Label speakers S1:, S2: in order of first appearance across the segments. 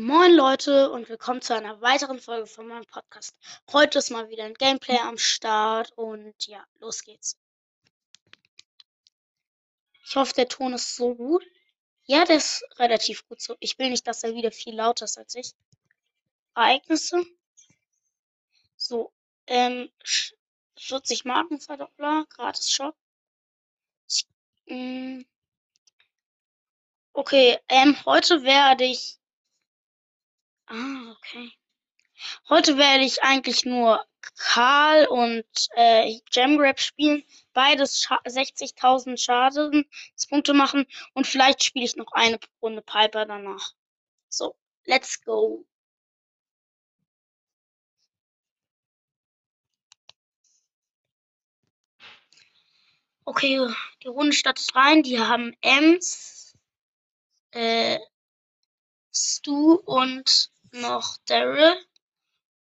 S1: Moin Leute und willkommen zu einer weiteren Folge von meinem Podcast. Heute ist mal wieder ein Gameplay am Start und ja, los geht's. Ich hoffe, der Ton ist so gut. Ja, der ist relativ gut so. Ich will nicht, dass er wieder viel lauter ist als ich. Ereignisse. So, ähm, 40 Marken Verdoppler, gratis Shop. Ich, mm, okay, ähm, heute werde ich Ah, okay. Heute werde ich eigentlich nur Karl und äh, Gemgrab spielen. Beides 60.000 Schadenspunkte machen und vielleicht spiele ich noch eine Runde Piper danach. So, let's go. Okay, die Runde startet rein. Die haben Ems, äh, Stu und noch Daryl.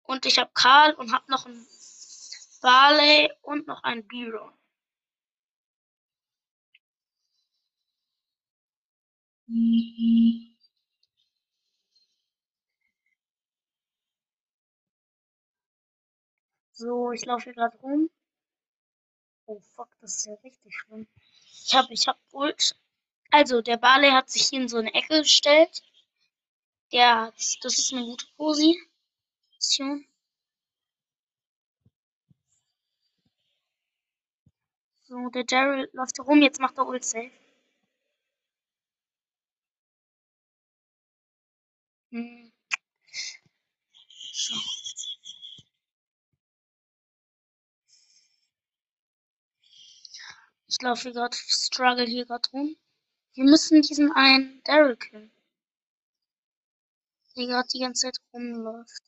S1: Und ich habe Karl und habe noch ein Barley und noch ein Biro. So, ich laufe hier gerade rum. Oh fuck, das ist ja richtig schlimm. Ich habe, ich habe Ult. Also, der Barley hat sich hier in so eine Ecke gestellt. Der, das ist eine gute Position. So, der Daryl läuft rum, jetzt macht er Ult safe. Hm. So. Ich laufe gerade, struggle hier gerade rum. Wir müssen diesen einen Daryl killen. Der gerade die ganze Zeit rumläuft.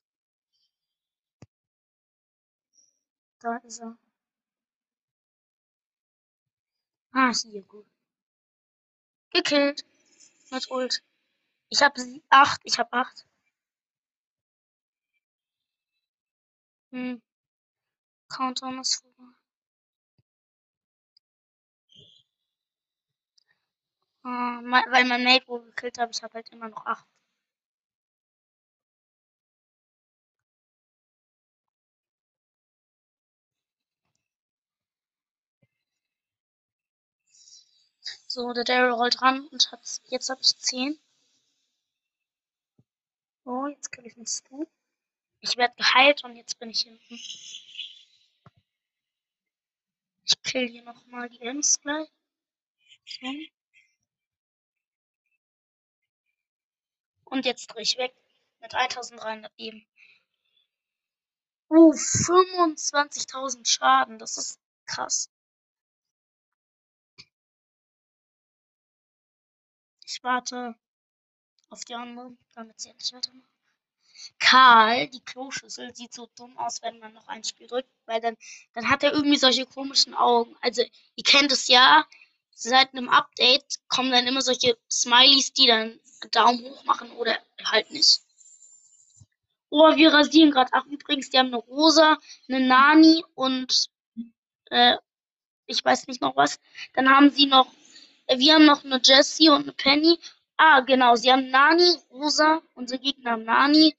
S1: Da ist er. Ah, hier, gut. Gekillt. Mit Ult. Ich habe acht, ich habe acht. Hm. Countdown ist vorbei. Ah, weil mein Mate wohl gekillt habe, ich habe halt immer noch acht. So, der Daryl rollt ran und hat jetzt habe ich 10. So, jetzt kriege ich einen Stu. Ich werde geheilt und jetzt bin ich hinten. Ich kill hier nochmal die Ems gleich. So. Und jetzt drehe ich weg mit 1300 eben. Oh, 25.000 Schaden, das ist krass. Warte auf die anderen, damit sie endlich weitermachen. Karl, die Kloschüssel, sieht so dumm aus, wenn man noch ein Spiel drückt, weil dann, dann hat er irgendwie solche komischen Augen. Also, ihr kennt es ja, seit einem Update kommen dann immer solche Smileys, die dann Daumen hoch machen oder halt nicht. Oh, wir rasieren gerade. Ach, übrigens, die haben eine Rosa, eine Nani und äh, ich weiß nicht noch was. Dann haben sie noch, wir haben noch eine Jessie und eine Penny. Ah, genau, sie haben Nani, Rosa, unsere Gegner haben Nani,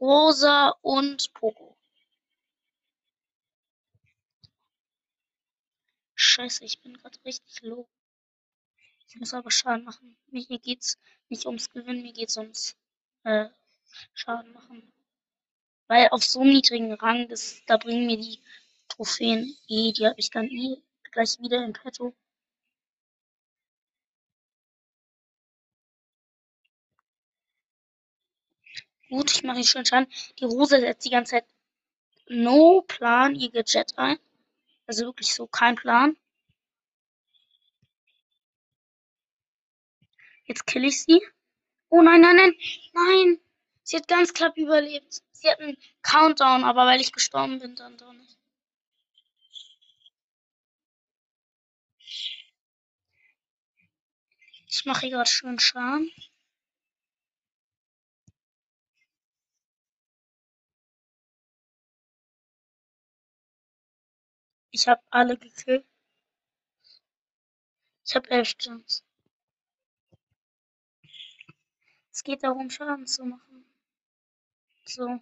S1: Rosa und Poco. Scheiße, ich bin gerade richtig low. Ich muss aber Schaden machen. Mir geht's nicht ums Gewinnen, mir geht's ums äh, Schaden machen. Weil auf so einem niedrigen Rang, das, da bringen mir die Trophäen eh, die habe ich dann eh gleich wieder im Petto. Gut, ich mache ihn schön Schaden. Die Rose setzt die ganze Zeit no Plan ihr Gadget ein. Also wirklich so kein Plan. Jetzt kill ich sie. Oh nein, nein, nein, nein. Sie hat ganz knapp überlebt. Sie hat einen Countdown, aber weil ich gestorben bin, dann doch nicht. Ich mache hier gerade schön Schaden. Ich habe alle gekillt. Ich habe elf Jumps. Es geht darum, Schaden zu machen. So.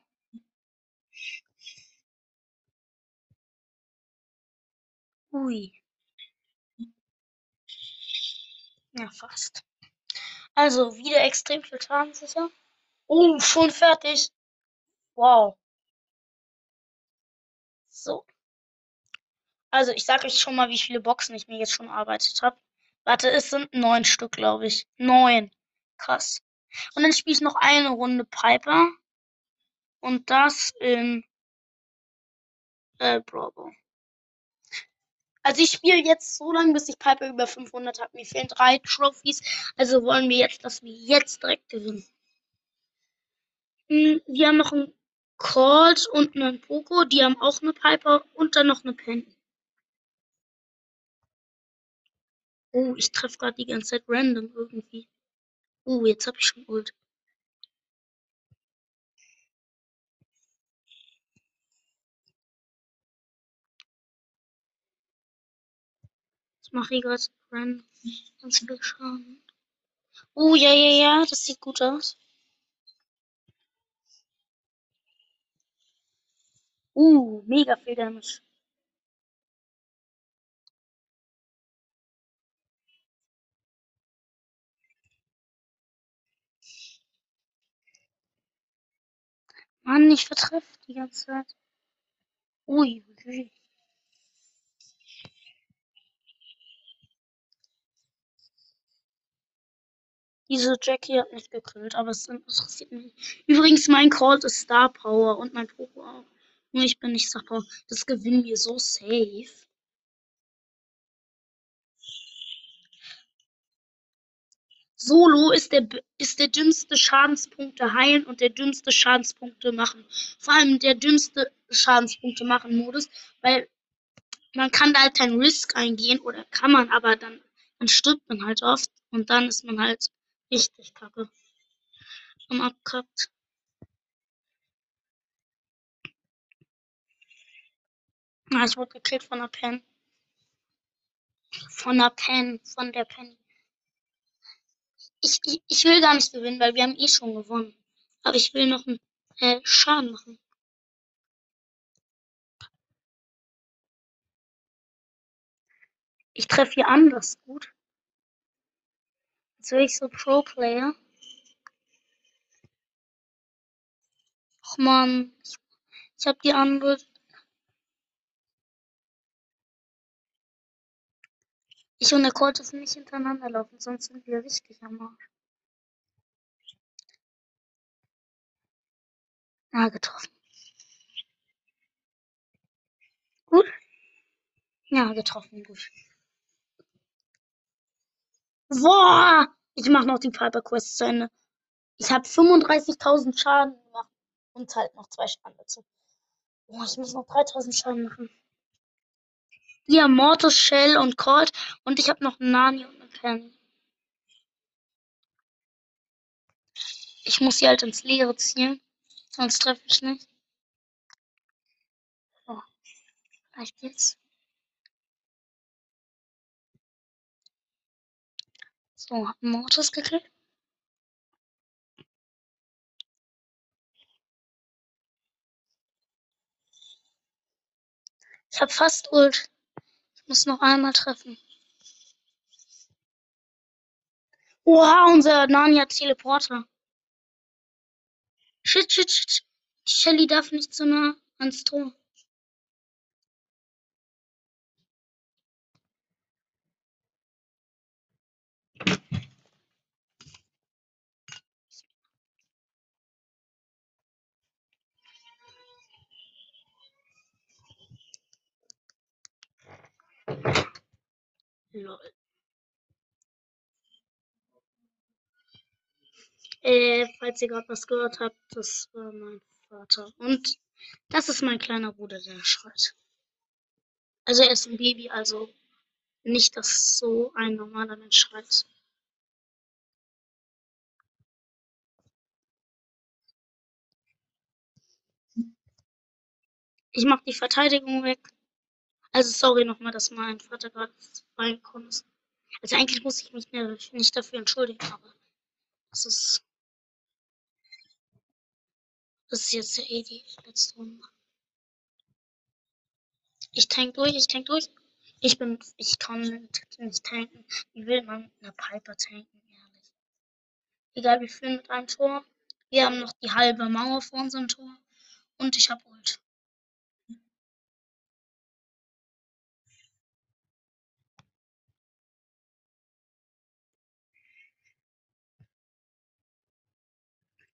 S1: Ui. Ja, fast. Also, wieder extrem viel Schaden sicher. Oh, schon fertig. Wow. So. Also, ich sage euch schon mal, wie viele Boxen ich mir jetzt schon erarbeitet habe. Warte, es sind neun Stück, glaube ich. Neun. Krass. Und dann spiele ich noch eine Runde Piper. Und das in äh, Bravo. Also ich spiele jetzt so lange, bis ich Piper über 500 habe. Mir fehlen drei Trophies. Also wollen wir jetzt, dass wir jetzt direkt gewinnen. Hm, wir haben noch einen Colt und einen Poco. Die haben auch eine Piper und dann noch eine Penny. Oh, ich treffe gerade die ganze Zeit random irgendwie. Oh, jetzt habe ich schon Ult. Ich mache hier gerade random ganz viel Schaden. Oh, ja, ja, ja, das sieht gut aus. Uh, mega viel Damage. Mann, ich vertreffe die ganze Zeit. Ui, ui. Diese Jackie hat mich gekillt, aber es interessiert mich. Übrigens, mein Call ist Star Power und mein Poco auch. Nur ich bin nicht Star Power. Das gewinnen wir so safe. Solo ist der, ist der dümmste Schadenspunkte heilen und der dümmste Schadenspunkte machen. Vor allem der dümmste Schadenspunkte machen Modus, weil man kann da halt kein Risk eingehen oder kann man, aber dann, dann stirbt man halt oft und dann ist man halt richtig kacke. Am abkackt. Ah, ich wurde gekillt von der Pen. Von der Pen, von der Penny. Ich, ich, will gar nicht gewinnen, weil wir haben eh schon gewonnen. Aber ich will noch einen äh, Schaden machen. Ich treffe hier anders gut. Jetzt will ich so Pro-Player. Och man, ich, ich habe die andere. Ich und der Colt dürfen nicht hintereinander laufen, sonst sind wir richtig am Arsch. Ah, getroffen. Gut. Ja, getroffen, gut. Boah! Ich mache noch die Piper Quest zu Ende. Ich habe 35.000 Schaden gemacht und halt noch zwei Schaden dazu. Boah, ich muss noch 3.000 Schaden machen. Hier Mortis, Shell und Colt und ich habe noch Nani und eine. Ich muss sie halt ins Leere ziehen, sonst treffe ich nicht. So, vielleicht jetzt. So, hab Mortis gekillt. Ich hab fast Ult. Muss noch einmal treffen. Oha, unser Nani hat Teleporter. Shit, shit, shit. Die Shelly darf nicht so nah ans Tor. Lol. Äh, falls ihr gerade was gehört habt, das war mein Vater. Und das ist mein kleiner Bruder, der schreit. Also er ist ein Baby, also nicht, dass so ein normaler Mensch schreit. Ich mach die Verteidigung weg. Also sorry nochmal, dass mein Vater gerade reingekommen ist. Also eigentlich muss ich mich nicht dafür entschuldigen, aber das ist Das ist jetzt ja eh die letzte Runde. Ich tank durch, ich tank durch. Ich bin, ich kann nicht tanken. Wie will man eine Piper tanken, ehrlich? Egal, wir führen mit einem Tor. Wir haben noch die halbe Mauer vor unserem Tor. Und ich habe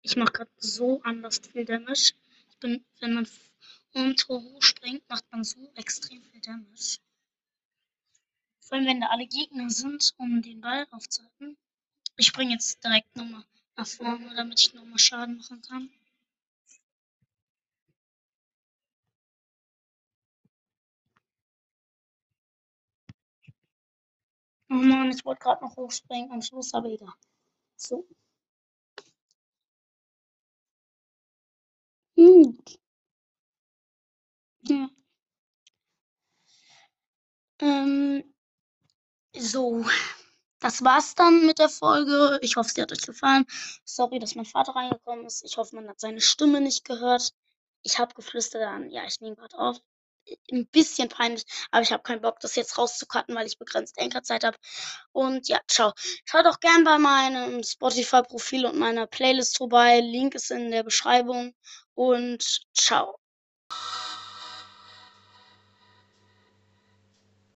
S1: Ich mache gerade so anders viel Damage. Ich bin, wenn man um Tor hochspringt, macht man so extrem viel Damage. Vor allem, wenn da alle Gegner sind, um den Ball aufzuhalten. Ich springe jetzt direkt nochmal nach vorne, damit ich nochmal Schaden machen kann. Oh Mann, ich wollte gerade noch hochspringen am Schluss, aber egal. So. Ja. Ähm, so, das war's dann mit der Folge. Ich hoffe, sie hat euch gefallen. Sorry, dass mein Vater reingekommen ist. Ich hoffe, man hat seine Stimme nicht gehört. Ich habe geflüstert an. Ja, ich nehme gerade auf. Ein bisschen peinlich, aber ich habe keinen Bock, das jetzt rauszucutten, weil ich begrenzt Enkerzeit habe. Und ja, ciao. Schaut auch gern bei meinem Spotify-Profil und meiner Playlist vorbei. Link ist in der Beschreibung. Und ciao.